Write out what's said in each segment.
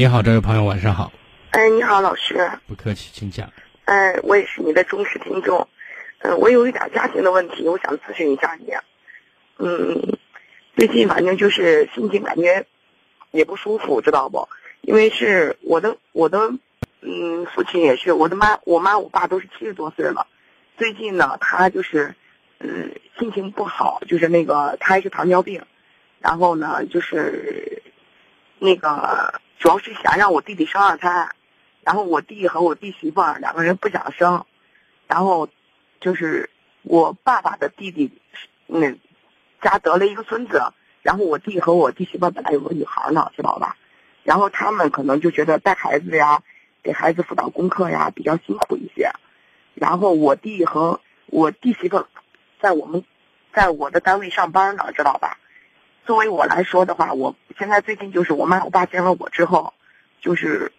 你好，这位朋友，晚上好。哎，你好，老师。不客气，请讲。哎，我也是你的忠实听众。嗯，我有一点家庭的问题，我想咨询一下你。嗯，最近反正就是心情感觉也不舒服，知道不？因为是我的我的嗯父亲也是我的妈，我妈我爸都是七十多岁了。最近呢，他就是嗯心情不好，就是那个他还是糖尿病，然后呢就是那个主要是想让我弟弟生二胎，然后我弟和我弟媳妇儿两个人不想生，然后。就是我爸爸的弟弟，那家得了一个孙子，然后我弟和我弟媳妇本来有个女孩呢，知道吧？然后他们可能就觉得带孩子呀，给孩子辅导功课呀比较辛苦一些。然后我弟和我弟媳妇在我们在我的单位上班呢，知道吧？作为我来说的话，我现在最近就是我妈我爸见了我之后，就是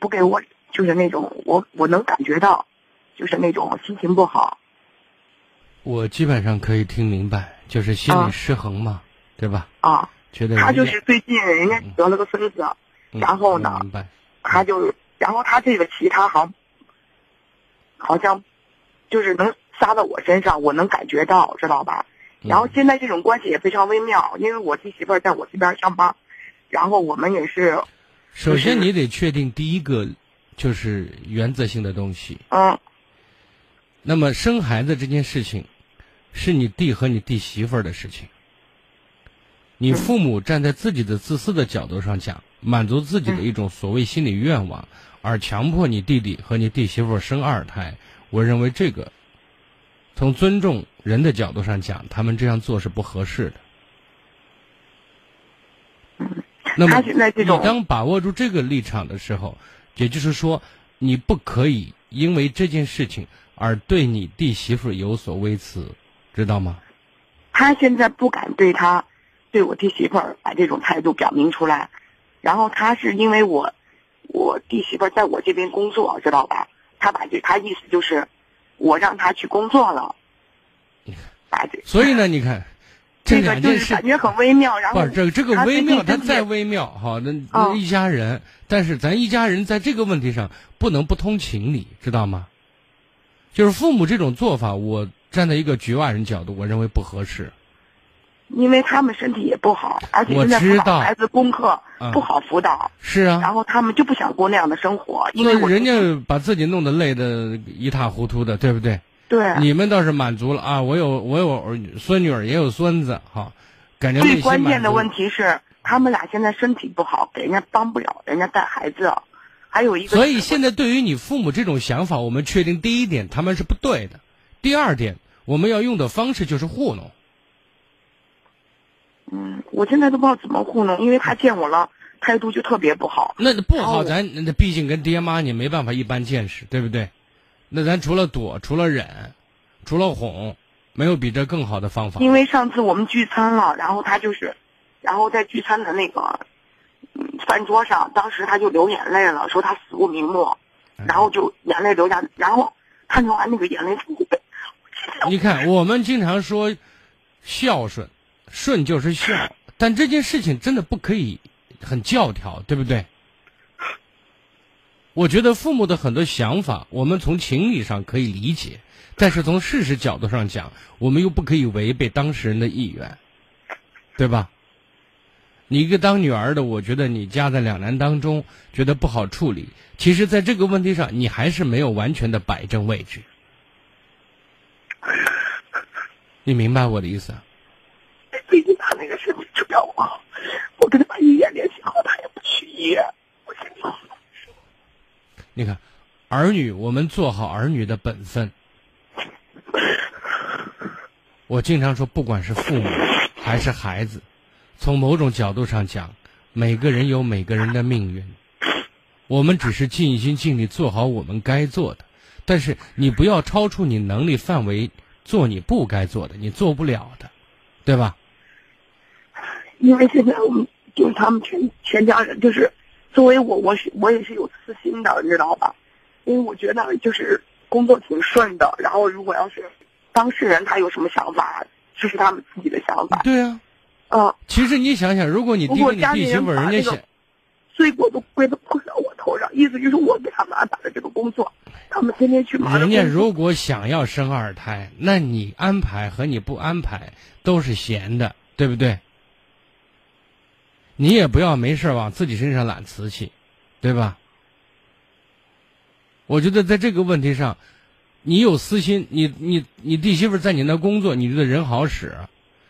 不给我就是那种我我能感觉到。就是那种心情不好，我基本上可以听明白，就是心理失衡嘛，对吧？啊，觉得他就是最近人家得了个孙子，然后呢，他就然后他这个其他好，好像就是能撒到我身上，我能感觉到，知道吧？然后现在这种关系也非常微妙，因为我弟媳妇在我这边上班，然后我们也是。首先，你得确定第一个就是原则性的东西。嗯。那么生孩子这件事情，是你弟和你弟媳妇儿的事情。你父母站在自己的自私的角度上讲，满足自己的一种所谓心理愿望，而强迫你弟弟和你弟媳妇儿生二胎，我认为这个，从尊重人的角度上讲，他们这样做是不合适的。那么，你当把握住这个立场的时候，也就是说，你不可以因为这件事情。而对你弟媳妇有所微词，知道吗？他现在不敢对他，对我弟媳妇儿把这种态度表明出来。然后他是因为我，我弟媳妇在我这边工作，知道吧？他把这他意思就是，我让他去工作了。所以呢，你看，这两件事感觉很微妙。然后不是这个这个微妙，它再微妙，好，那一家人，但是咱一家人在这个问题上不能不通情理，知道吗？就是父母这种做法，我站在一个局外人角度，我认为不合适。因为他们身体也不好，而且现在辅导孩子功课不好辅导。是啊。然后他们就不想过那样的生活，因为人家把自己弄得累得一塌糊涂的，对不对？对。你们倒是满足了啊！我有我有孙女儿，也有孙子，哈，感觉最关键的问题是，他们俩现在身体不好，给人家帮不了，人家带孩子。还有一个，所以现在对于你父母这种想法，我们确定第一点他们是不对的，第二点我们要用的方式就是糊弄。嗯，我现在都不知道怎么糊弄，因为他见我了，态度就特别不好。那不好，咱那毕竟跟爹妈你没办法一般见识，对不对？那咱除了躲，除了忍，除了哄，没有比这更好的方法。因为上次我们聚餐了，然后他就是，然后在聚餐的那个。饭桌上，当时他就流眼泪了，说他死不瞑目，然后就眼泪流下，然后他流完那个眼泪，你看，我们经常说孝顺，顺就是孝，但这件事情真的不可以很教条，对不对？我觉得父母的很多想法，我们从情理上可以理解，但是从事实角度上讲，我们又不可以违背当事人的意愿，对吧？你一个当女儿的，我觉得你夹在两难当中，觉得不好处理。其实，在这个问题上，你还是没有完全的摆正位置。你明白我的意思？那个身体出不好，我我跟他把医院联系好，他也不去医院。我心里你看，儿女，我们做好儿女的本分。我经常说，不管是父母还是孩子。从某种角度上讲，每个人有每个人的命运，我们只是尽心尽力做好我们该做的，但是你不要超出你能力范围做你不该做的，你做不了的，对吧？因为现在我们就是他们全全家人，就是作为我，我是我也是有私心的，你知道吧？因为我觉得就是工作挺顺的，然后如果要是当事人他有什么想法，这是他们自己的想法。对啊。啊，其实你想想，如果你弟弟、你弟媳妇人家想，罪过都归到归到我头上，意思就是我给他们安排了这个工作，他们天天去忙人家如果想要生二胎，那你安排和你不安排都是闲的，对不对？你也不要没事往自己身上揽瓷器，对吧？我觉得在这个问题上，你有私心，你你你弟媳妇在你那工作，你觉得人好使，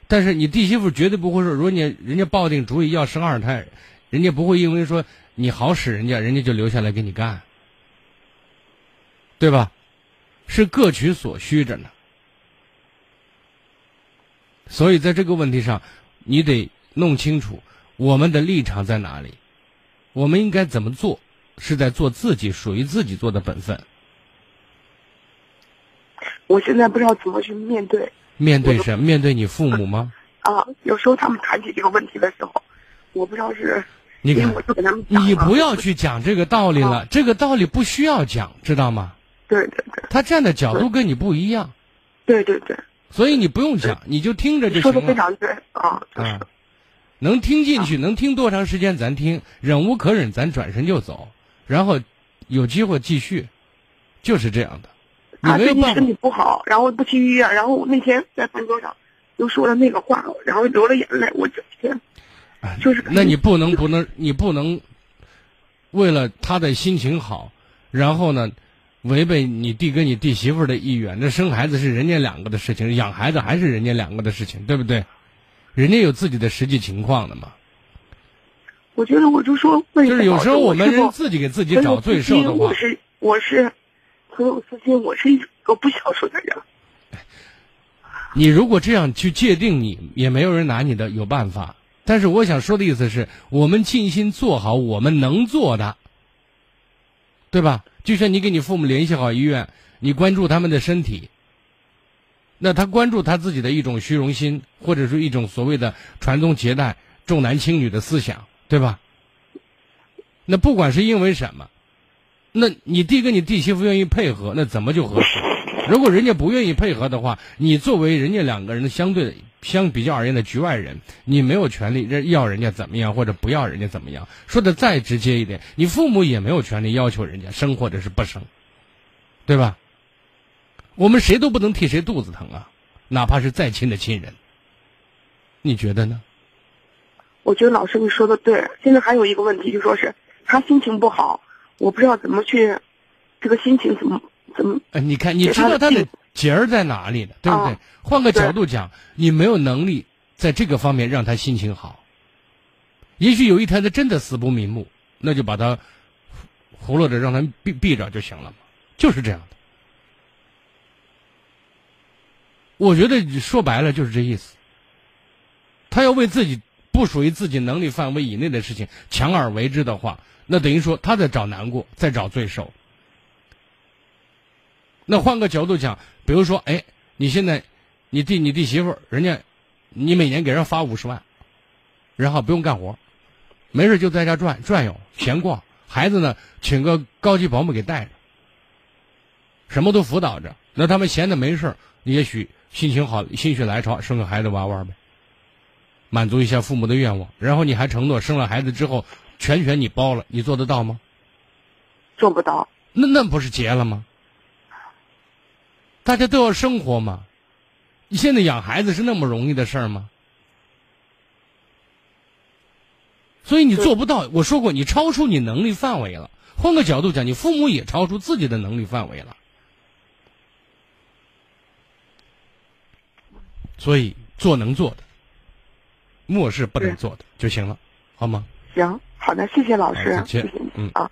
但是你弟媳妇绝对不会说，如果你人家抱定主意要生二胎，人家不会因为说你好使人家，人家就留下来给你干，对吧？是各取所需着呢。所以在这个问题上，你得弄清楚我们的立场在哪里，我们应该怎么做，是在做自己属于自己做的本分。我现在不知道怎么去面对面对什么？面对你父母吗？啊。有时候他们谈起这个问题的时候，我不知道是你看因为我就给他们你不要去讲这个道理了，这个道理不需要讲，知道吗？对对对他站的角度跟你不一样，对对对，所以你不用讲，你就听着就行说的。非常对啊，就是、啊，能听进去，能听多长时间咱听，忍无可忍咱转身就走，然后有机会继续，就是这样的。你最近身体不好，然后不去医院，然后那天在饭桌上又说了那个话，然后流了眼泪，我整天就是那你不能不能，你不能为了他的心情好，然后呢，违背你弟跟你弟媳妇的意愿。那生孩子是人家两个的事情，养孩子还是人家两个的事情，对不对？人家有自己的实际情况的嘛。我觉得我就说，就是有时候我们人自己给自己找罪受的话我，是我是很有私心，我是一个不孝顺的人。你如果这样去界定你，也没有人拿你的有办法。但是我想说的意思是，我们尽心做好我们能做的，对吧？就像你给你父母联系好医院，你关注他们的身体，那他关注他自己的一种虚荣心，或者是一种所谓的传宗接代、重男轻女的思想，对吧？那不管是因为什么，那你弟跟你弟媳妇愿意配合，那怎么就合适？如果人家不愿意配合的话，你作为人家两个人的相对相比较而言的局外人，你没有权利要人家怎么样或者不要人家怎么样。说的再直接一点，你父母也没有权利要求人家生或者是不生，对吧？我们谁都不能替谁肚子疼啊，哪怕是再亲的亲人。你觉得呢？我觉得老师你说的对。现在还有一个问题，就说是他心情不好，我不知道怎么去，这个心情怎么怎么哎，你看，你知道他的结儿在哪里的，对不对啊？换个角度讲，你没有能力在这个方面让他心情好。也许有一天他真的死不瞑目，那就把他糊弄着让他闭闭着就行了嘛，就是这样的。我觉得说白了就是这意思。他要为自己不属于自己能力范围以内的事情强而为之的话，那等于说他在找难过，在找罪受。那换个角度讲，比如说，哎，你现在，你弟你弟媳妇，人家，你每年给人发五十万，然后不用干活，没事就在家转转悠闲逛，孩子呢，请个高级保姆给带着，什么都辅导着。那他们闲的没事也许心情好，心血来潮生个孩子玩玩呗，满足一下父母的愿望。然后你还承诺生了孩子之后全权你包了，你做得到吗？做不到？那那不是结了吗？大家都要生活嘛。你现在养孩子是那么容易的事儿吗？所以你做不到。我说过，你超出你能力范围了。换个角度讲，你父母也超出自己的能力范围了。所以做能做的，漠视不能做的就行了，好吗？行，好的，谢谢老师谢谢嗯啊。